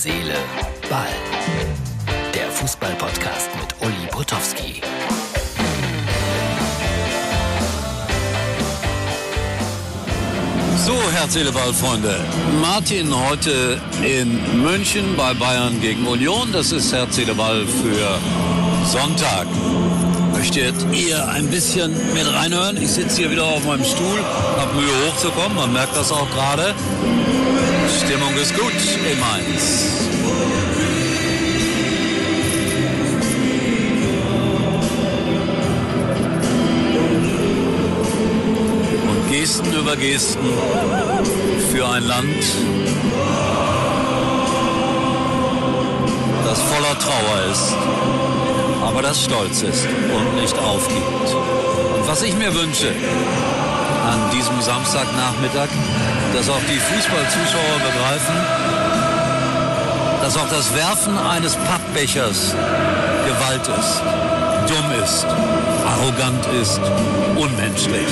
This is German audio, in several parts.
Seele, Ball. Der Fußball-Podcast mit Uli Potowski. So, Herz, Seele, Ball, Freunde. Martin heute in München bei Bayern gegen Union. Das ist Herz, Seele, Ball für Sonntag. Möchtet ihr ein bisschen mit reinhören? Ich sitze hier wieder auf meinem Stuhl, habe Mühe hochzukommen, man merkt das auch gerade. Stimmung ist gut in Mainz. Und Gesten über Gesten für ein Land, das voller Trauer ist, aber das stolz ist und nicht aufgibt. Und was ich mir wünsche, an diesem Samstagnachmittag, dass auch die Fußballzuschauer begreifen, dass auch das Werfen eines Pappbechers Gewalt ist, dumm ist, arrogant ist, unmenschlich.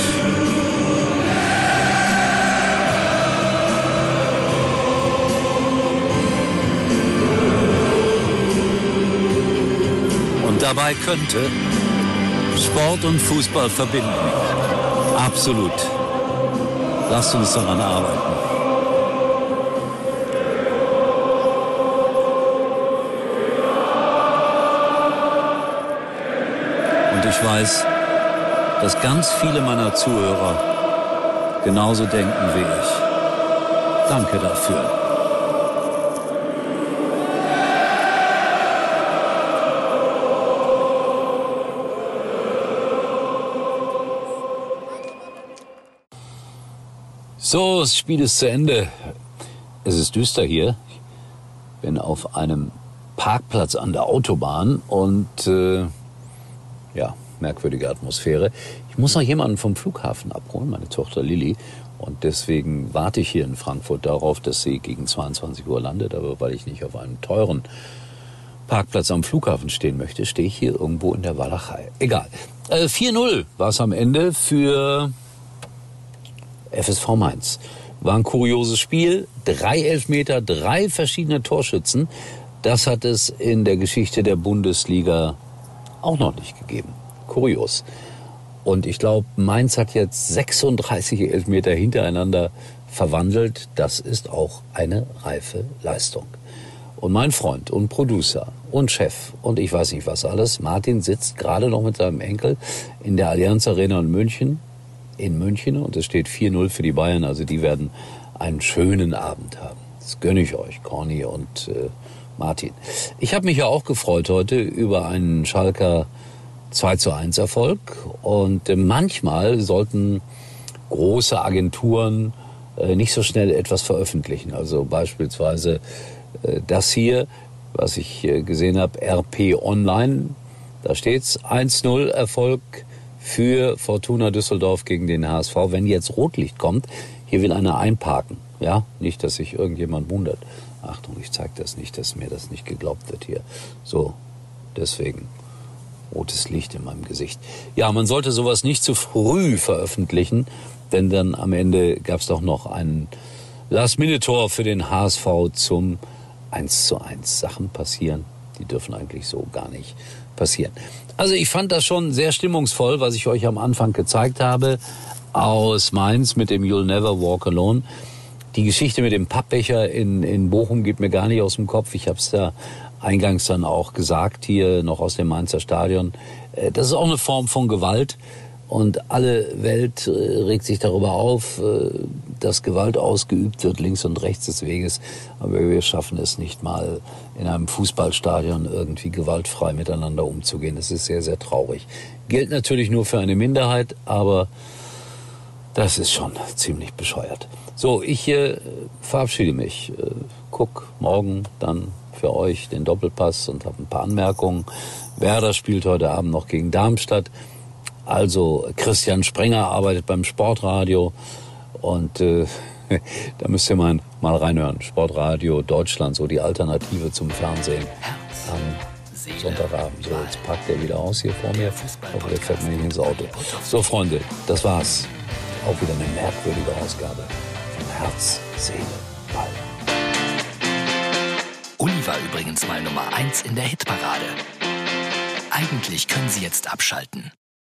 Und dabei könnte Sport und Fußball verbinden. Absolut. Lasst uns daran arbeiten. Und ich weiß, dass ganz viele meiner Zuhörer genauso denken wie ich. Danke dafür. So, das Spiel ist zu Ende. Es ist düster hier. Ich bin auf einem Parkplatz an der Autobahn und äh, ja, merkwürdige Atmosphäre. Ich muss noch jemanden vom Flughafen abholen, meine Tochter Lilly. Und deswegen warte ich hier in Frankfurt darauf, dass sie gegen 22 Uhr landet. Aber weil ich nicht auf einem teuren Parkplatz am Flughafen stehen möchte, stehe ich hier irgendwo in der Walachei. Egal. Äh, 4-0 war es am Ende für FSV Mainz. War ein kurioses Spiel. Drei Elfmeter, drei verschiedene Torschützen. Das hat es in der Geschichte der Bundesliga auch noch nicht gegeben. Kurios. Und ich glaube, Mainz hat jetzt 36 Elfmeter hintereinander verwandelt. Das ist auch eine reife Leistung. Und mein Freund und Producer und Chef und ich weiß nicht was alles, Martin sitzt gerade noch mit seinem Enkel in der Allianz Arena in München in München und es steht 4-0 für die Bayern. Also die werden einen schönen Abend haben. Das gönne ich euch, Corny und äh, Martin. Ich habe mich ja auch gefreut heute über einen Schalker 2 zu 1 Erfolg und äh, manchmal sollten große Agenturen äh, nicht so schnell etwas veröffentlichen. Also beispielsweise äh, das hier, was ich äh, gesehen habe, RP Online, da steht's 1-0 Erfolg für Fortuna Düsseldorf gegen den HSV. Wenn jetzt Rotlicht kommt, hier will einer einparken. Ja, nicht, dass sich irgendjemand wundert. Achtung, ich zeige das nicht, dass mir das nicht geglaubt wird hier. So, deswegen rotes Licht in meinem Gesicht. Ja, man sollte sowas nicht zu früh veröffentlichen, denn dann am Ende gab es doch noch ein Last-Minute-Tor für den HSV zum 1 zu 1. Sachen passieren, die dürfen eigentlich so gar nicht passieren. Also ich fand das schon sehr stimmungsvoll, was ich euch am Anfang gezeigt habe aus Mainz mit dem You'll Never Walk Alone. Die Geschichte mit dem Pappbecher in, in Bochum geht mir gar nicht aus dem Kopf. Ich habe es da eingangs dann auch gesagt, hier noch aus dem Mainzer Stadion. Äh, das ist auch eine Form von Gewalt. Und alle Welt äh, regt sich darüber auf, äh, dass Gewalt ausgeübt wird links und rechts des Weges. Aber wir schaffen es nicht mal in einem Fußballstadion irgendwie gewaltfrei miteinander umzugehen. Das ist sehr, sehr traurig. Gilt natürlich nur für eine Minderheit, aber das ist schon ziemlich bescheuert. So, ich äh, verabschiede mich. Äh, guck morgen dann für euch den Doppelpass und habe ein paar Anmerkungen. Werder spielt heute Abend noch gegen Darmstadt. Also Christian Sprenger arbeitet beim Sportradio und äh, da müsst ihr mal, mal reinhören. Sportradio Deutschland, so die Alternative zum Fernsehen am Sonntagabend. So, jetzt packt er wieder aus hier vor mir. Aber der fährt mir nicht ins Auto. So, Freunde, das war's. Auch wieder eine merkwürdige Ausgabe von Herz, Seele, Ball. Die war übrigens mal Nummer 1 in der Hitparade. Eigentlich können Sie jetzt abschalten.